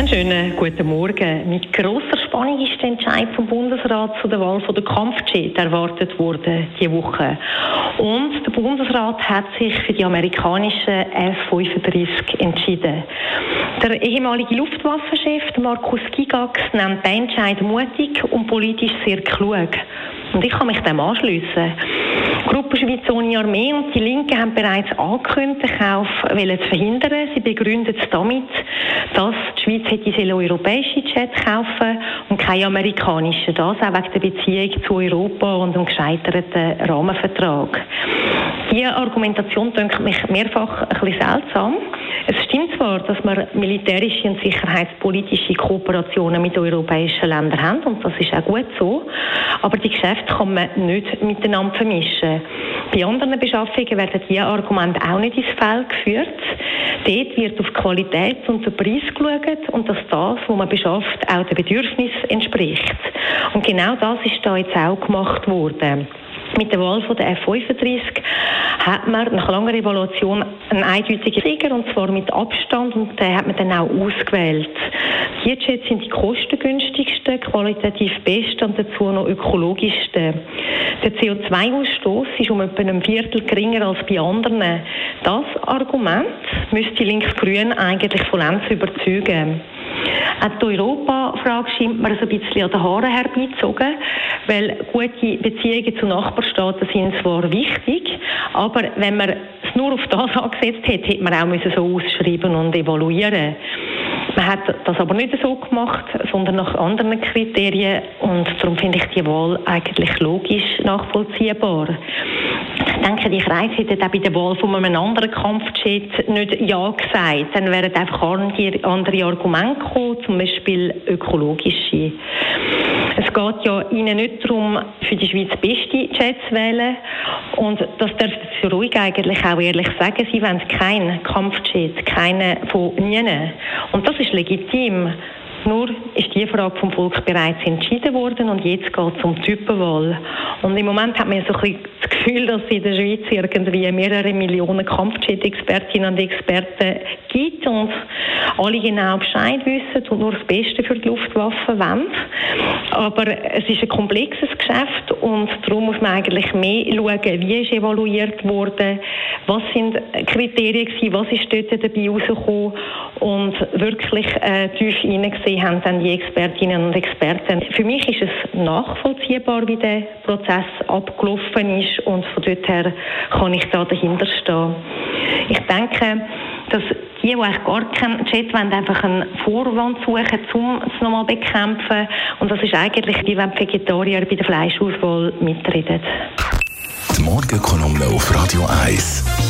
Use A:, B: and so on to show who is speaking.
A: Einen schönen guten Morgen. Mit grosser Spannung ist der Entscheid vom Bundesrat zu der Wahl der Kampfjet erwartet worden diese Woche. Und der Bundesrat hat sich für die amerikanischen F-35 entschieden. Der ehemalige Luftwaffenchef Markus Gigax nennt den Entscheid mutig und politisch sehr klug. Und ich kann mich dem anschliessen. Schweiz ohne Armee und die Linken haben bereits angekündigt, den Kauf zu verhindern. Sie begründet es damit, dass die Schweiz hätte europäische Jets kaufen und keine amerikanischen. Das auch wegen der Beziehung zu Europa und dem gescheiterten Rahmenvertrag. Diese Argumentation dünkt mich mehrfach bisschen seltsam. Es stimmt zwar, dass wir militärische und sicherheitspolitische Kooperationen mit europäischen Ländern haben und das ist auch gut so, aber die Geschäfte kann man nicht miteinander vermischen. Bei anderen Beschaffungen werden diese Argumente auch nicht ins Feld geführt. Dort wird auf Qualität und den Preis geschaut und dass das, was man beschafft, auch den Bedürfnissen entspricht. Und genau das ist da jetzt auch gemacht worden. Mit der Wahl von der F-35 hat man nach langer Evaluation einen eindeutigen Sieger, und zwar mit Abstand, und den hat man dann auch ausgewählt. Die Jets sind die kostengünstigsten, qualitativ besten und dazu noch ökologischsten. Der CO2-Ausstoß ist um etwa ein Viertel geringer als bei anderen. Das Argument müsste links-grün eigentlich vollends überzeugen. Auch die Europa-Frage scheint mir so ein bisschen an den Haaren herbeizogen, weil gute Beziehungen zu Nachbarstaaten sind zwar wichtig, aber wenn man es nur auf das angesetzt hätte, hätte man auch so ausschreiben und evaluieren man hat das aber nicht so gemacht, sondern nach anderen Kriterien und darum finde ich die Wahl eigentlich logisch nachvollziehbar. Ich denke, die Kreise hätten auch bei der Wahl von einem anderen Kampfjet nicht Ja gesagt. Dann wären einfach andere Argumente gekommen, zum Beispiel ökologische. Geht ja Ihnen nicht darum, für die Schweiz beste Jets zu wählen. Und das darf für ruhig eigentlich auch ehrlich sagen. Sie wollen keinen Kampfjet, keinen von Ihnen. Und das ist legitim. Nur ist die Frage vom Volk bereits entschieden worden und jetzt geht es um Typenwahl. Und im Moment hat man so ein bisschen das Gefühl, dass es in der Schweiz irgendwie mehrere Millionen Kampfjet-Expertinnen und Experten gibt und alle genau Bescheid wissen und nur das Beste für die Luftwaffe wollen. Aber es ist ein komplexes Geschäft und darum muss man eigentlich mehr schauen, wie ist evaluiert worden, was sind Kriterien gewesen, was ist dort dabei rausgekommen und wirklich äh, tief hineingesehen haben dann die Expertinnen und Experten. Für mich ist es nachvollziehbar, wie der Prozess abgelaufen ist und von dort her kann ich da dahinter stehen. Ich denke, dass die, die gar keinen Chat wollen, einfach einen Vorwand suchen, um es nochmal zu bekämpfen. Und das ist eigentlich, wie wenn Vegetarier bei der Fleischauswahl mitreden.
B: Die Morgenkolumne auf Radio 1.